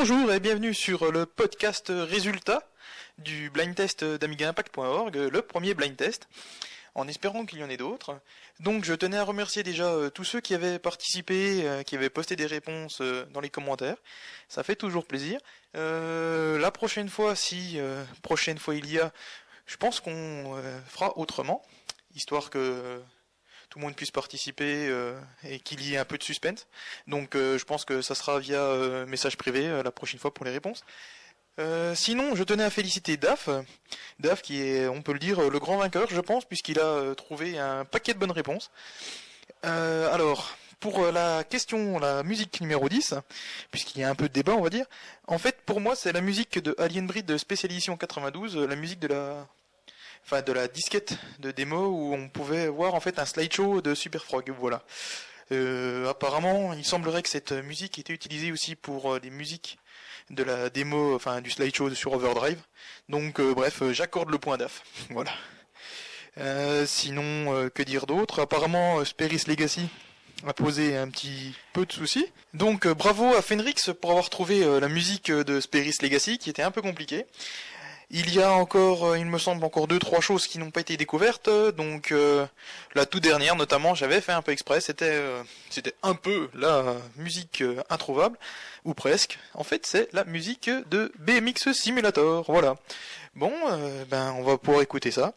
Bonjour et bienvenue sur le podcast résultat du blind test d'AmigaImpact.org, le premier blind test, en espérant qu'il y en ait d'autres. Donc je tenais à remercier déjà euh, tous ceux qui avaient participé, euh, qui avaient posté des réponses euh, dans les commentaires. Ça fait toujours plaisir. la prochaine fois, si prochaine fois il y a, je pense qu'on fera autrement, histoire que tout le monde puisse participer et qu'il y ait un peu de suspense. Donc je pense que ça sera via message privé la prochaine fois pour les réponses. Euh, sinon, je tenais à féliciter Daf, Daf qui est, on peut le dire, le grand vainqueur, je pense, puisqu'il a euh, trouvé un paquet de bonnes réponses. Euh, alors, pour la question, la musique numéro 10, puisqu'il y a un peu de débat, on va dire, en fait, pour moi, c'est la musique de Alien Breed Special Edition 92, la musique de la, enfin, de la disquette de démo où on pouvait voir en fait un slideshow de Super Frog, voilà. apparemment, il semblerait que cette musique était utilisée aussi pour des musiques de la démo, enfin du slideshow sur Overdrive. Donc euh, bref, euh, j'accorde le point d'AF. voilà. Euh, sinon, que dire d'autre? Apparemment, Sperris Legacy a posé un petit peu de soucis. Donc bravo à Fenrix pour avoir trouvé la musique de Sperris Legacy qui était un peu compliquée. Il y a encore, euh, il me semble, encore deux trois choses qui n'ont pas été découvertes. Donc euh, la toute dernière, notamment, j'avais fait un peu exprès. C'était, euh, c'était un peu la musique introuvable ou presque. En fait, c'est la musique de BMX Simulator. Voilà. Bon, ben on va pouvoir écouter ça.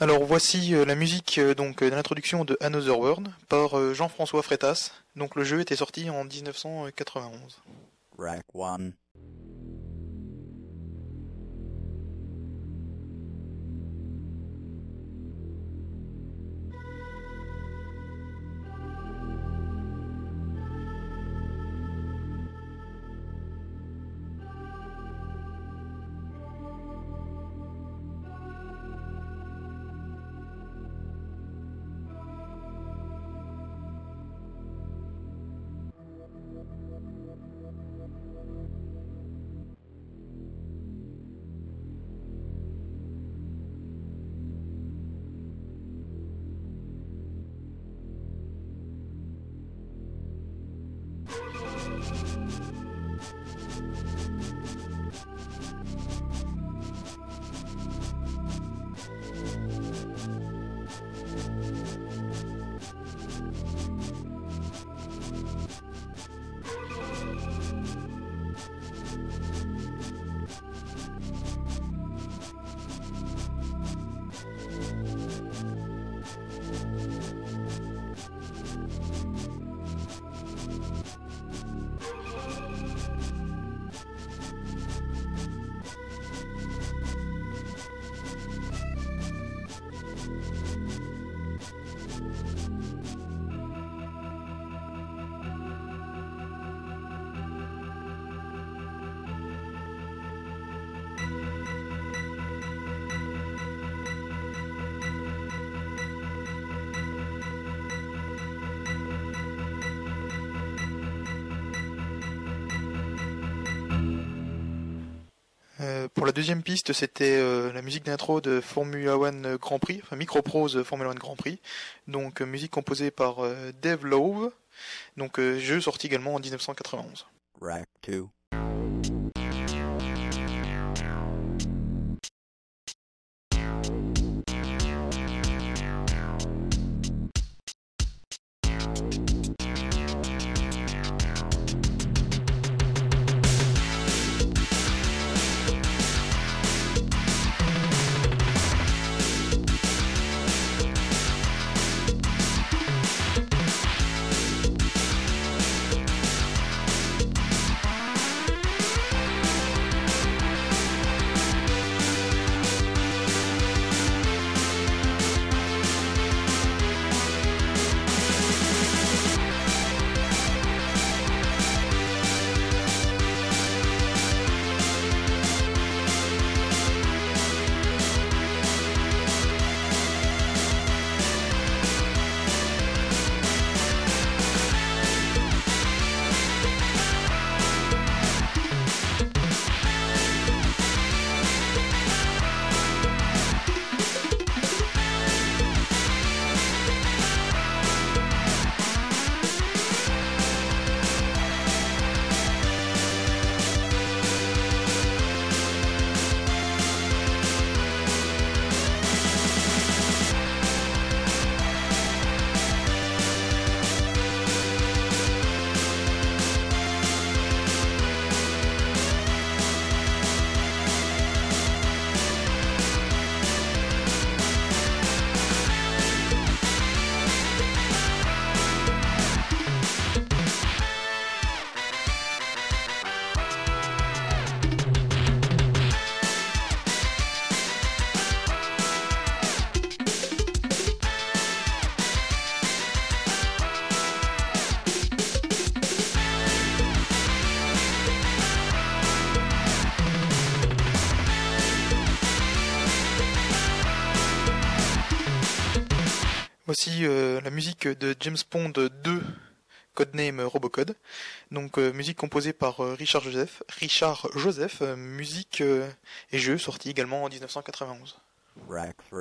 Alors voici la musique donc de l'introduction de Another World par Jean-François Freitas. Donc le jeu était sorti en 1991. Rack one. Euh, pour la deuxième piste, c'était euh, la musique d'intro de Formula One Grand Prix, enfin Microprose Formula One Grand Prix. Donc euh, musique composée par Dave Lowe. Donc jeu sorti également en 1991. Rack 2. Voici euh, la musique de James Bond 2, codename Robocode. Donc euh, musique composée par euh, Richard Joseph, Richard Joseph, musique et jeu sorti également en 1991. Rack 3.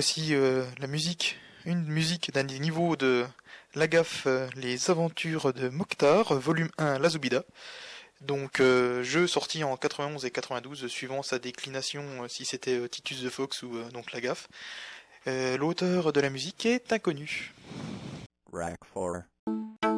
Voici euh, la musique, une musique d'un des niveaux de La Gaffe, euh, Les Aventures de Mokhtar, volume 1, La Zoubida. Donc euh, jeu sorti en 91 et 92 suivant sa déclination si c'était Titus the Fox ou donc La Gaffe. L'auteur de la musique est inconnu. Rack 4.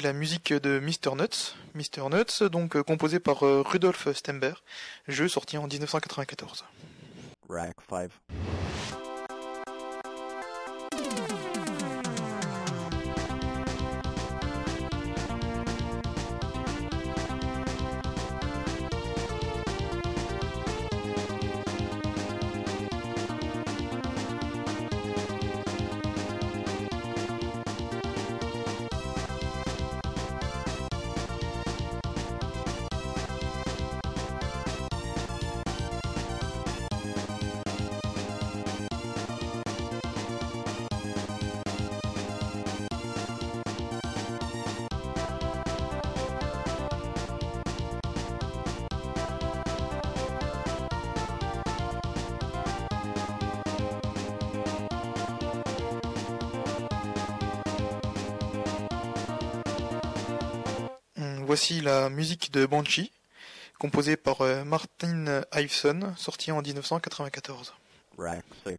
La musique de Mr. Nuts. Nuts, donc euh, composé par euh, Rudolf Stember, jeu sorti en 1994. Voici la musique de Banshee, composée par euh, Martin Iveson, sorti en 1994. Rack 6.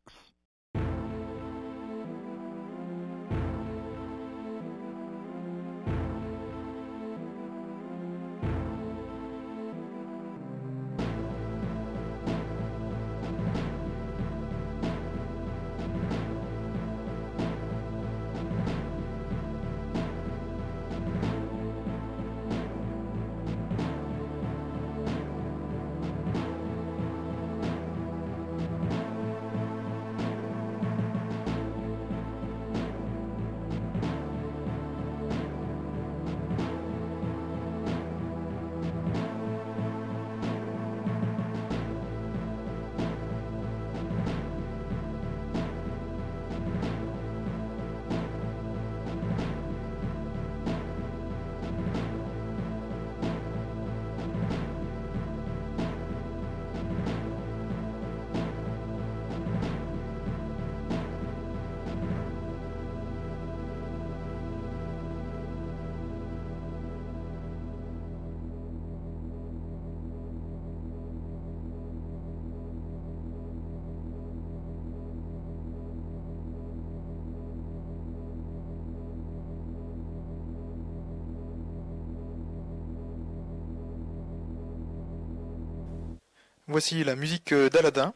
Voici la musique euh, d'Aladin,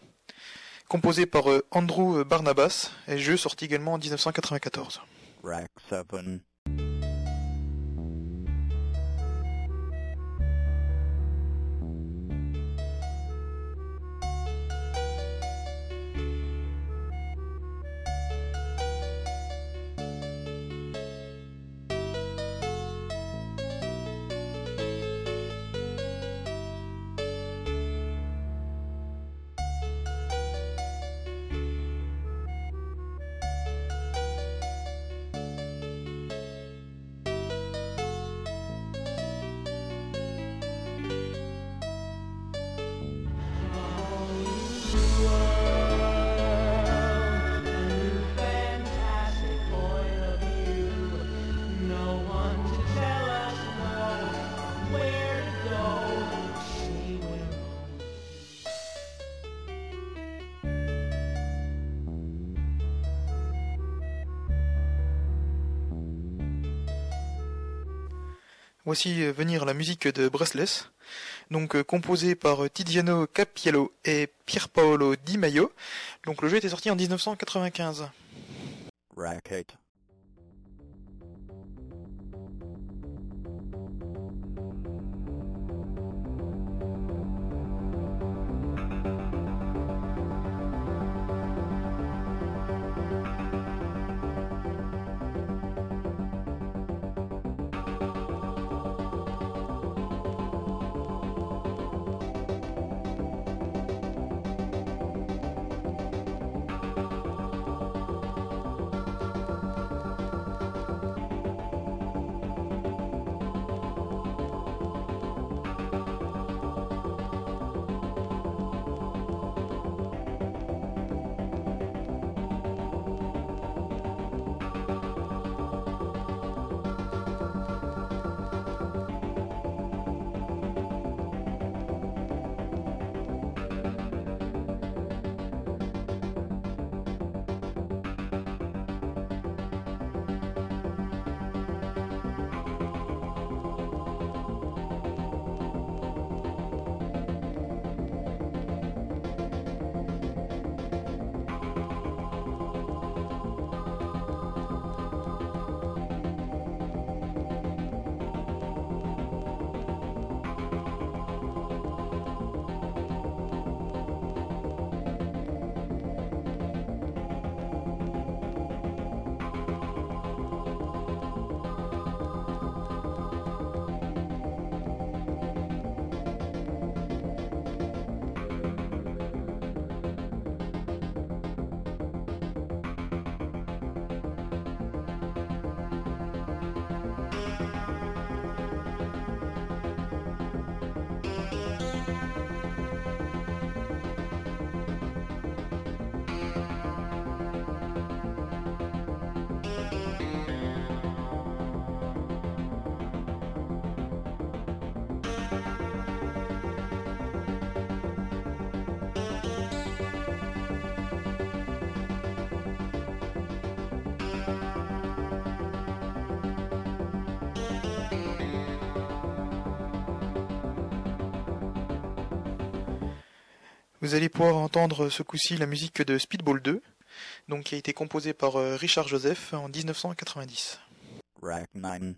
composée par euh, Andrew Barnabas, et jeu sorti également en 1994. Rack 7. Voici euh, venir la musique de Breathless, donc euh, composée par euh, Tiziano Capiello et Pierpaolo Di Maio. Donc le jeu était sorti en 1995. Rack Vous allez pouvoir entendre ce coup-ci la musique de Speedball 2, donc qui a été composée par euh, Richard Joseph en 1990. Rack 9.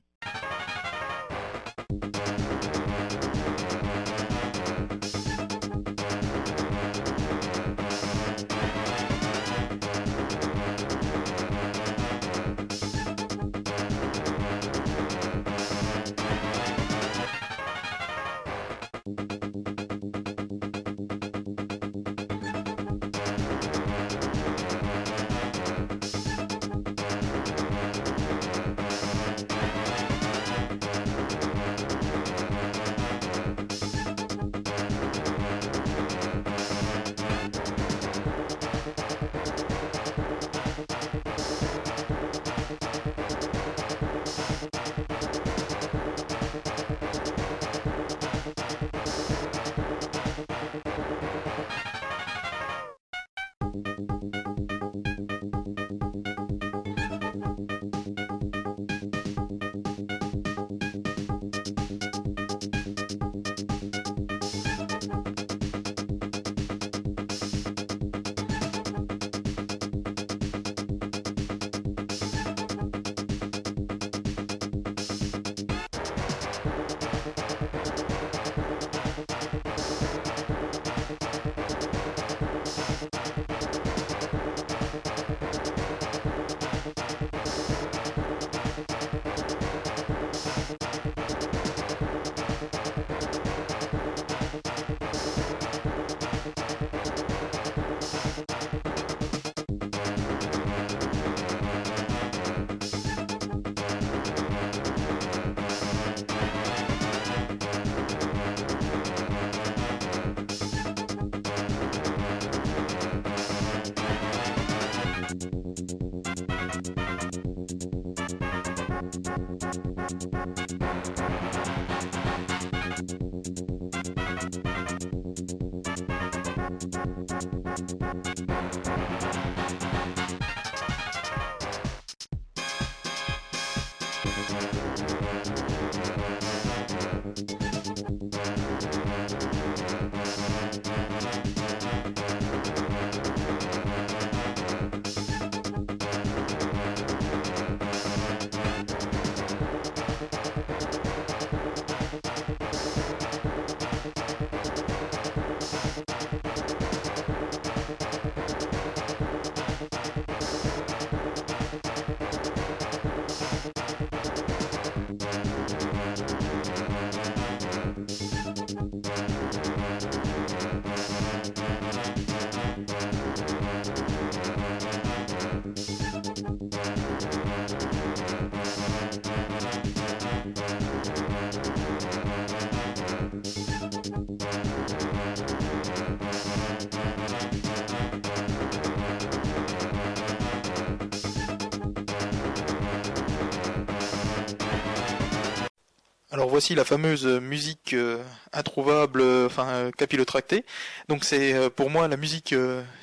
Alors voici la fameuse euh, musique euh, introuvable, euh, enfin euh, capillotractée. Donc c'est pour moi la musique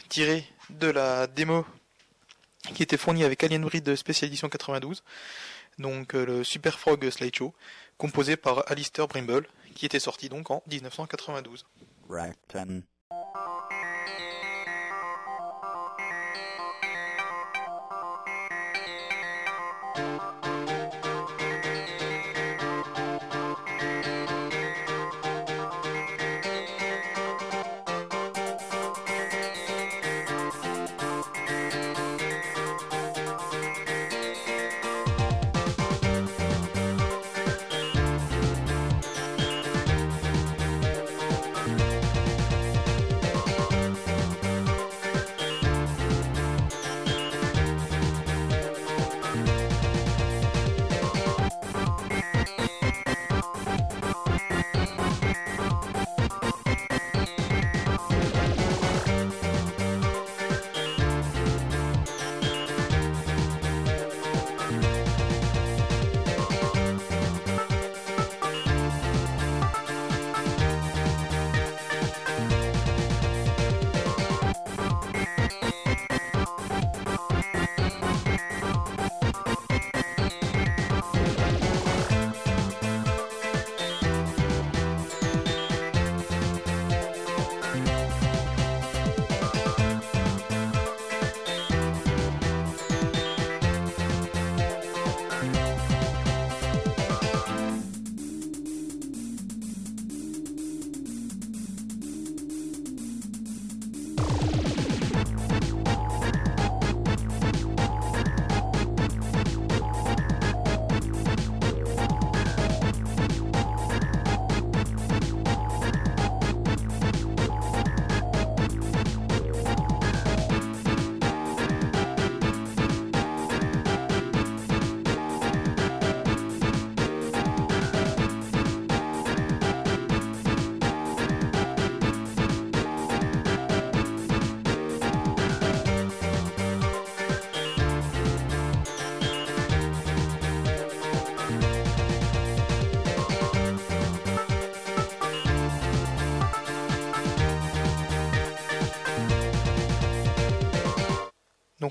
tirée de la démo qui était fournie avec Alien Breed Special Edition 92, donc le Super Frog Slideshow, composé par Alistair Brimble, qui était sorti donc en 1992.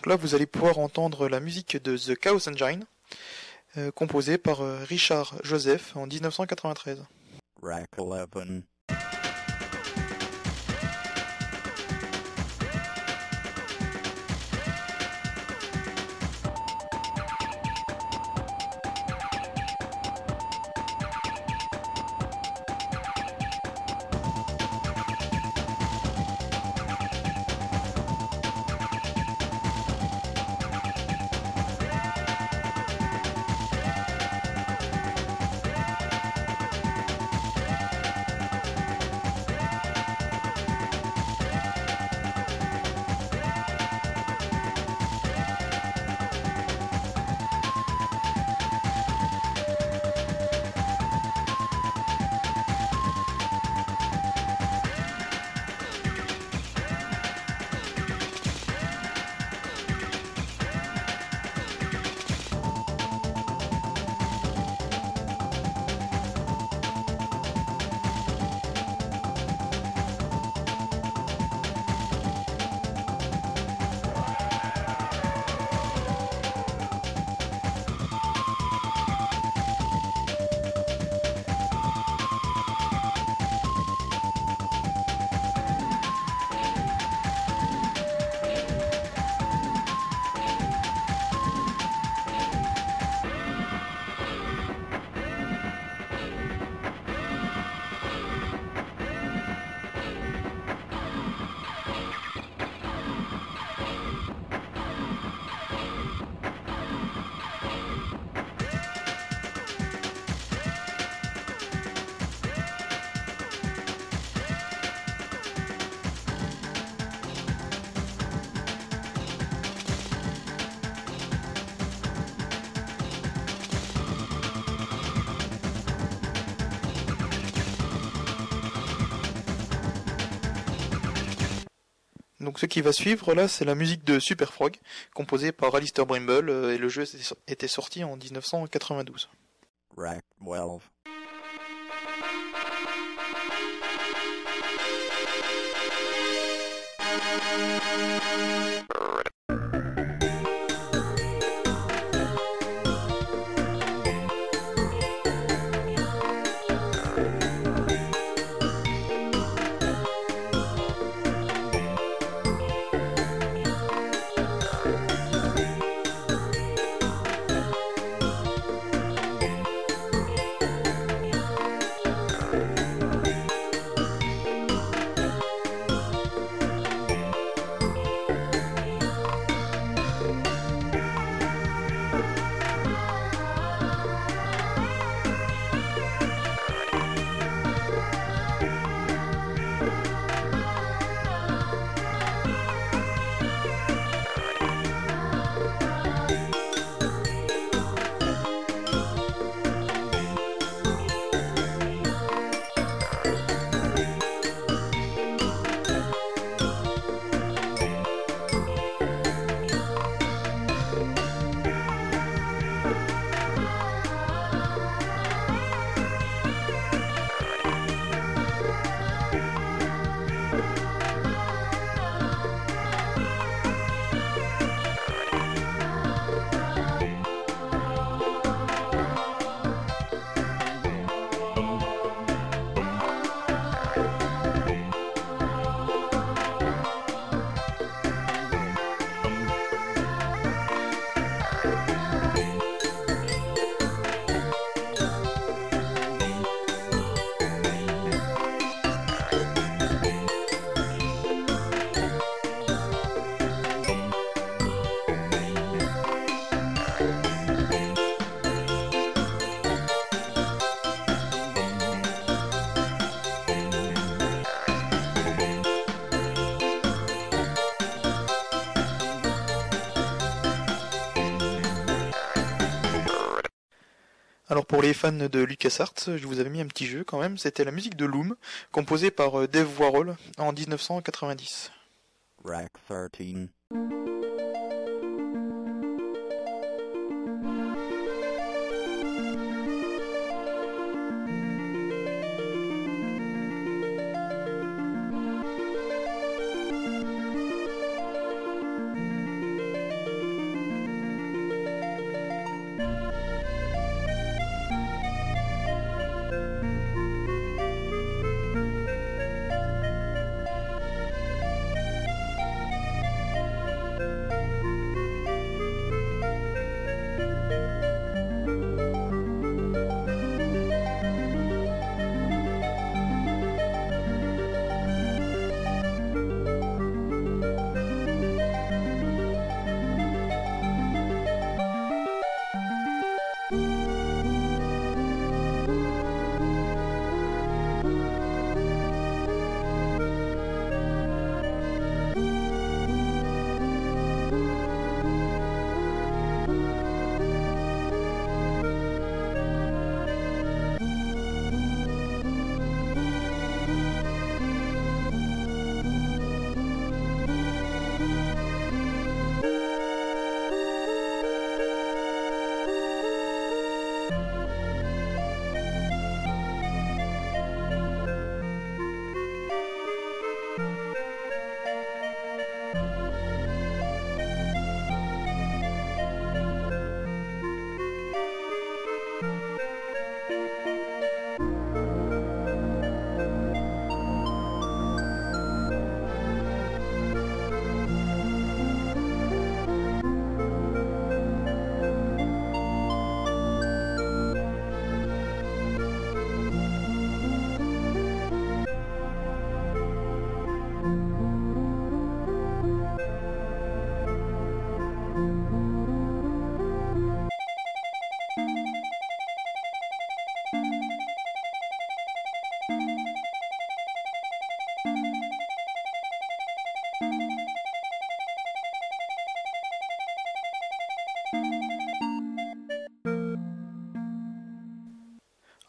Là, vous allez pouvoir entendre la musique de The Chaos Engine, euh, composée par euh, Richard Joseph en 1993. Rack 11. Donc ce qui va suivre là, c'est la musique de Super Frog, composée par Alistair Brimble, euh, et le jeu était sorti en 1992. Rack 12. Pour les fans de LucasArts, je vous avais mis un petit jeu quand même, c'était la musique de Loom, composée par euh, Dave Warhol en 1990. Rack 13.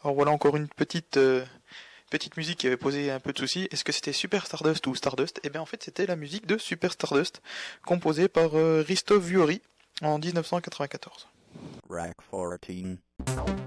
Alors voilà encore une petite euh, petite musique qui avait posé un peu de soucis. Est-ce que c'était Super Stardust ou Stardust? Eh bien en fait c'était la musique de Super Stardust, composée par euh, Risto Vuori en 1994. Rack 14.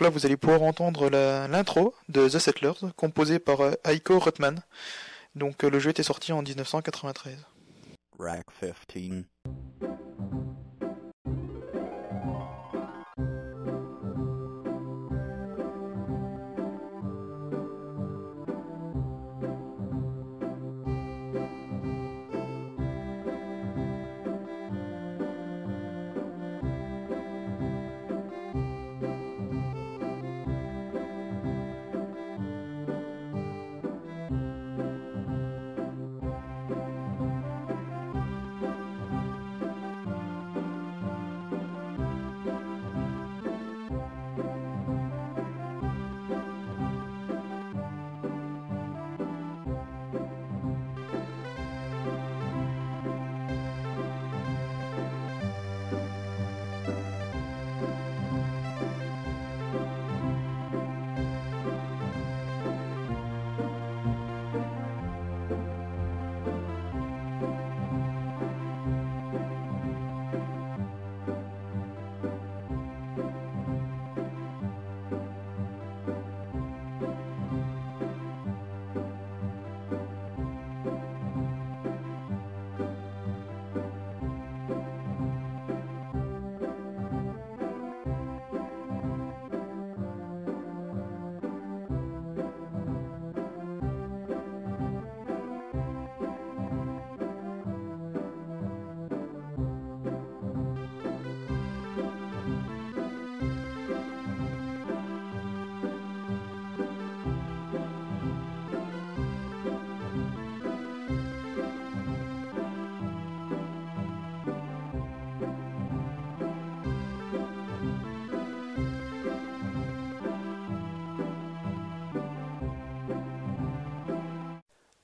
Donc là vous allez pouvoir entendre l'intro de The Settlers, composée par euh, Heiko Rutman. Donc euh, le jeu était sorti en 1993. Rack 15.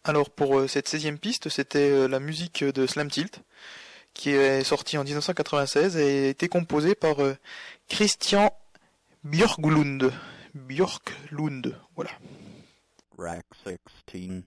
Alors pour euh, cette 16e piste, c'était euh, la musique de Slam Tilt, qui est sortie en 1996 et a été composée par euh, Christian Björklund. Björklund, voilà. Rack 16.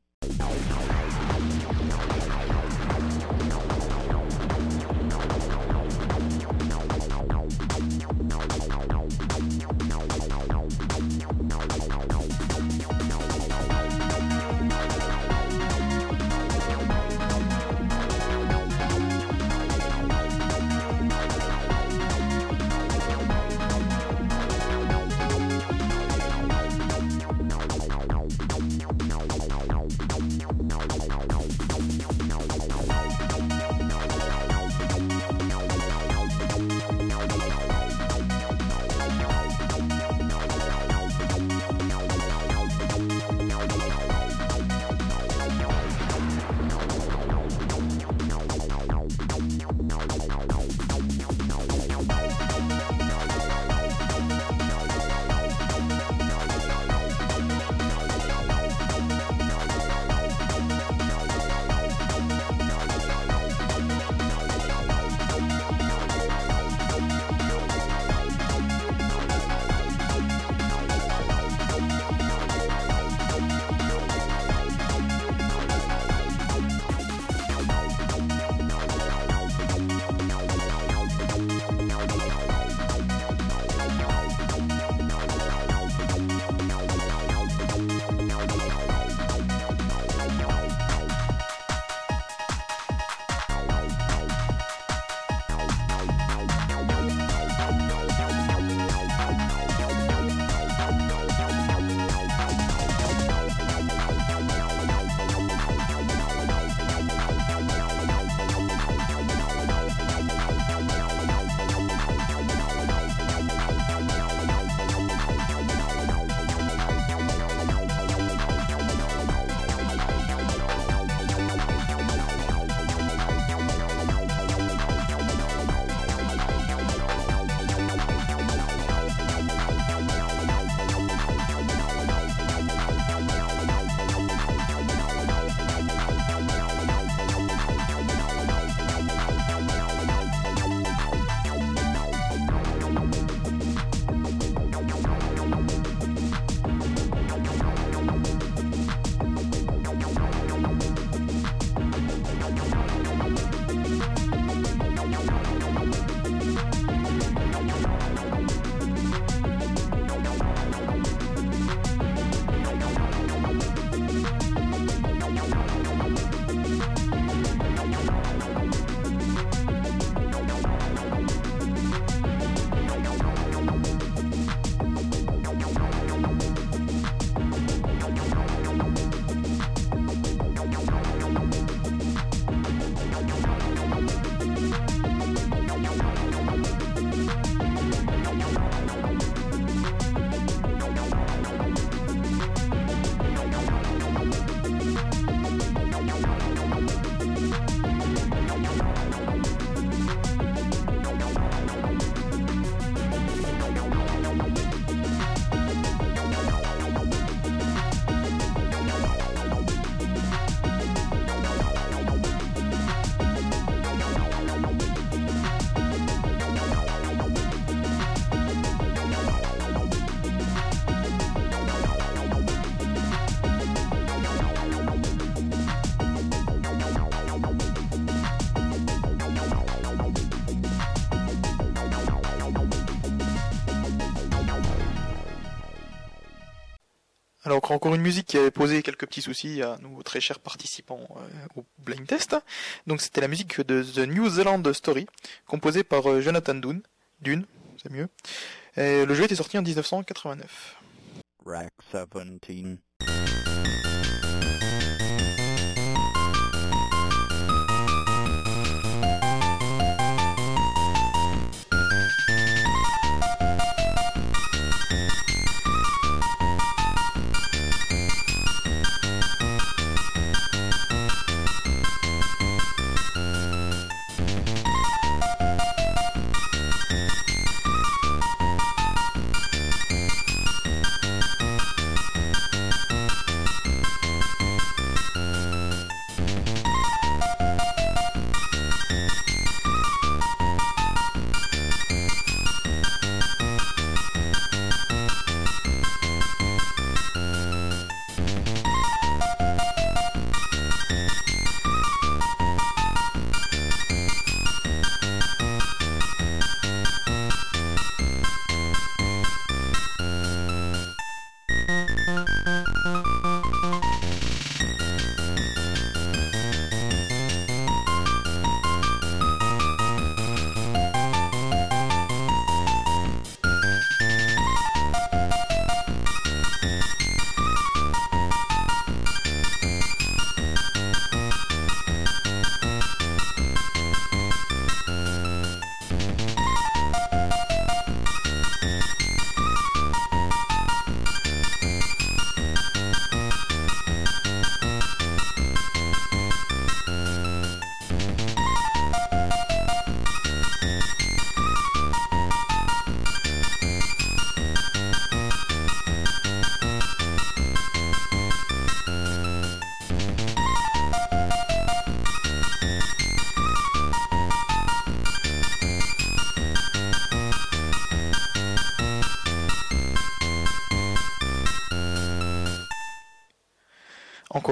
Encore une musique qui avait posé quelques petits soucis à nos très chers participants euh, au blind test. Donc c'était la musique de The New Zealand Story, composée par euh, Jonathan Dune. C'est mieux. Le jeu était sorti en 1989. Rack 17.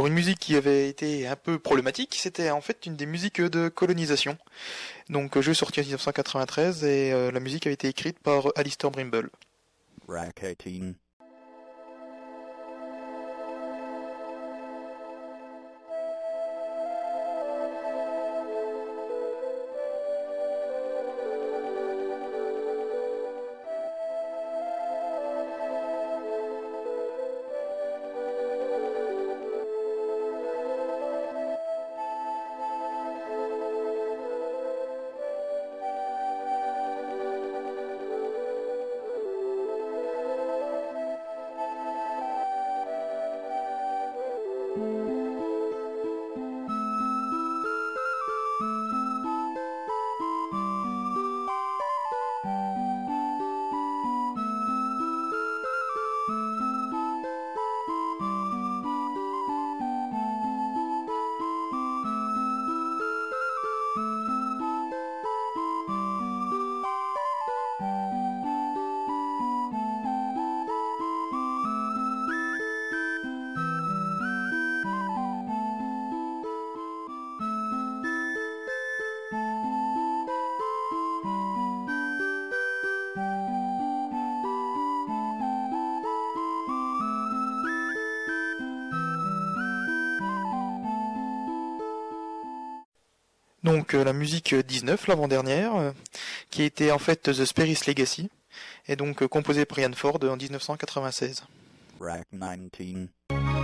Une musique qui avait été un peu problématique, c'était en fait une des musiques de colonisation. Donc jeu sorti en 1993 et euh, la musique avait été écrite par Alistair Brimble. Rack 18. La musique 19, l'avant-dernière, euh, qui était en fait The Sperris Legacy, et donc euh, composée par Ian Ford en 1996. Rack 19.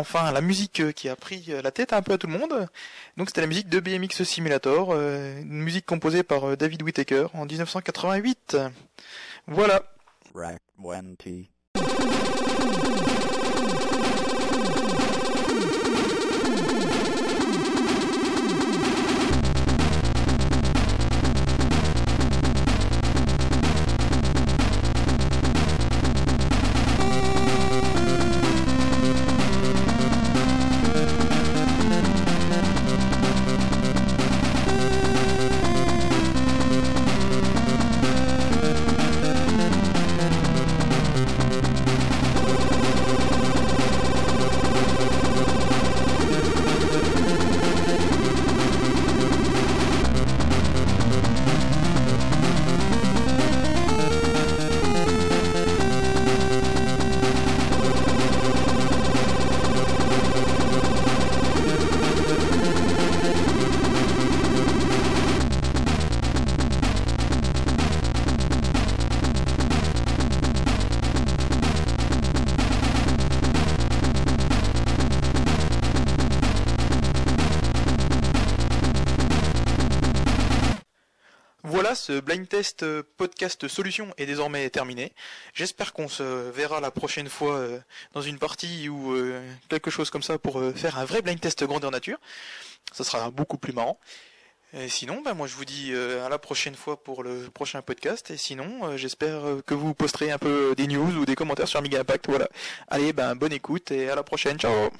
Enfin, la musique euh, qui a pris euh, la tête un peu à tout le monde. Donc c'était la musique de BMX Simulator, euh, une musique composée par David Whittaker en 1988. Voilà. Rack 20. Blind test euh, podcast solution est désormais terminé. J'espère qu'on se verra la prochaine fois euh, dans une partie ou euh, quelque chose comme ça pour faire un vrai blind test grandeur nature. Ça sera beaucoup plus marrant. Et sinon, bah, moi je vous dis à la prochaine fois pour le prochain podcast. Et sinon, j'espère que vous posterez un peu des news ou des commentaires sur Amiga Impact. Voilà. Allez, ben bonne écoute et à la prochaine. Ciao